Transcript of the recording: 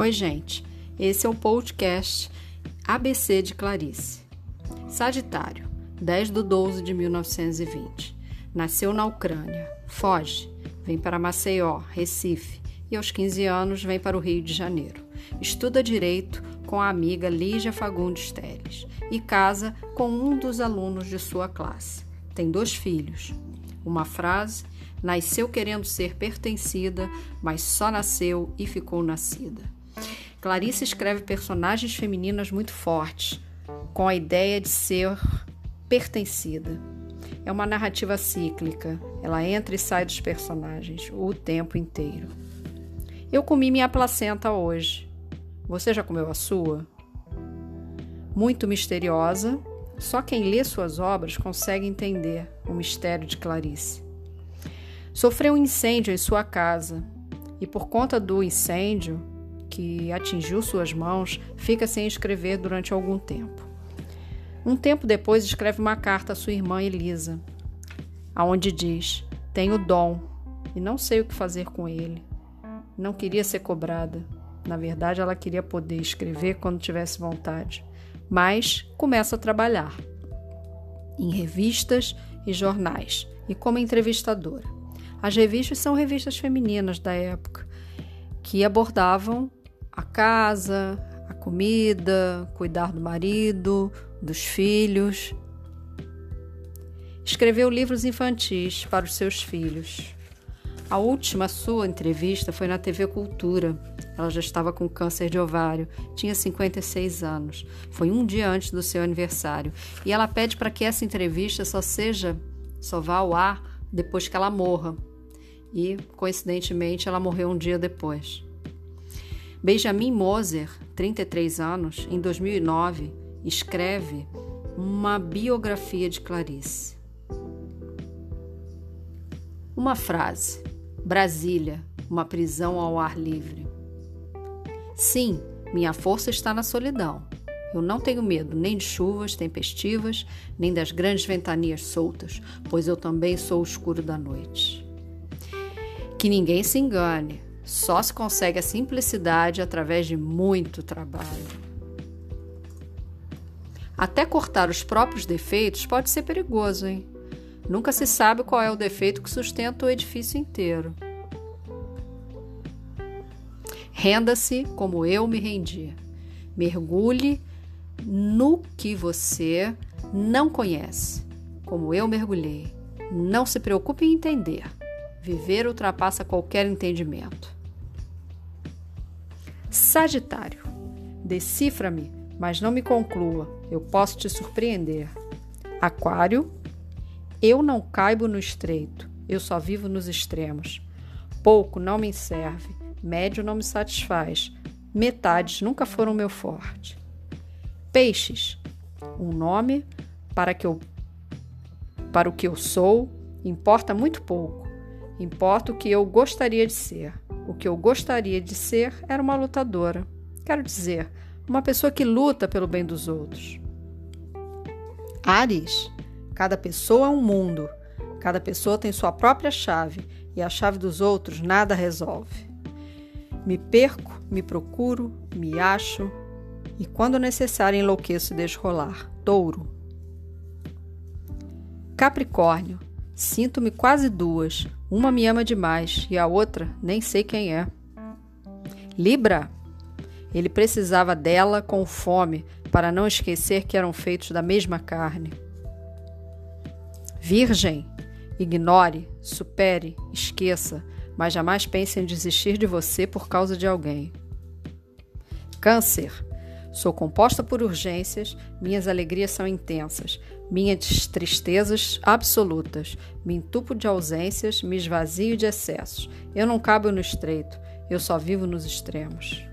Oi, gente. Esse é o podcast ABC de Clarice. Sagitário, 10 de 12 de 1920. Nasceu na Ucrânia. Foge. Vem para Maceió, Recife. E aos 15 anos vem para o Rio de Janeiro. Estuda direito com a amiga Lígia Fagundes Teles e casa com um dos alunos de sua classe. Tem dois filhos. Uma frase nasceu querendo ser pertencida, mas só nasceu e ficou nascida. Clarice escreve personagens femininas muito fortes, com a ideia de ser pertencida. É uma narrativa cíclica, ela entra e sai dos personagens o tempo inteiro. Eu comi minha placenta hoje. Você já comeu a sua? Muito misteriosa, só quem lê suas obras consegue entender o mistério de Clarice. Sofreu um incêndio em sua casa e, por conta do incêndio, que atingiu suas mãos, fica sem escrever durante algum tempo. Um tempo depois, escreve uma carta à sua irmã Elisa, aonde diz: Tenho dom e não sei o que fazer com ele. Não queria ser cobrada. Na verdade, ela queria poder escrever quando tivesse vontade. Mas começa a trabalhar em revistas e jornais e como entrevistadora. As revistas são revistas femininas da época que abordavam a casa, a comida, cuidar do marido, dos filhos. Escreveu livros infantis para os seus filhos. A última sua entrevista foi na TV Cultura. Ela já estava com câncer de ovário, tinha 56 anos. Foi um dia antes do seu aniversário. E ela pede para que essa entrevista só seja, só vá ao ar depois que ela morra. E, coincidentemente, ela morreu um dia depois. Benjamin Moser, 33 anos, em 2009, escreve uma biografia de Clarice. Uma frase: Brasília, uma prisão ao ar livre. Sim, minha força está na solidão. Eu não tenho medo nem de chuvas tempestivas, nem das grandes ventanias soltas, pois eu também sou o escuro da noite. Que ninguém se engane. Só se consegue a simplicidade através de muito trabalho. Até cortar os próprios defeitos pode ser perigoso, hein? Nunca se sabe qual é o defeito que sustenta o edifício inteiro. Renda-se como eu me rendi. Mergulhe no que você não conhece, como eu mergulhei. Não se preocupe em entender. Viver ultrapassa qualquer entendimento. Sagitário. Decifra-me, mas não me conclua. Eu posso te surpreender. Aquário. Eu não caibo no estreito. Eu só vivo nos extremos. Pouco não me serve. Médio não me satisfaz. Metades nunca foram meu forte. Peixes. Um nome para que eu para o que eu sou importa muito pouco. Importa o que eu gostaria de ser. O que eu gostaria de ser era uma lutadora. Quero dizer, uma pessoa que luta pelo bem dos outros. Ares, cada pessoa é um mundo. Cada pessoa tem sua própria chave e a chave dos outros nada resolve. Me perco, me procuro, me acho e quando necessário enlouqueço e deixo rolar. Touro. Capricórnio, sinto-me quase duas, uma me ama demais e a outra nem sei quem é. Libra. Ele precisava dela com fome para não esquecer que eram feitos da mesma carne. Virgem. Ignore, supere, esqueça, mas jamais pense em desistir de você por causa de alguém. Câncer. Sou composta por urgências, minhas alegrias são intensas, minhas tristezas absolutas. Me entupo de ausências, me esvazio de excessos. Eu não cabo no estreito, eu só vivo nos extremos.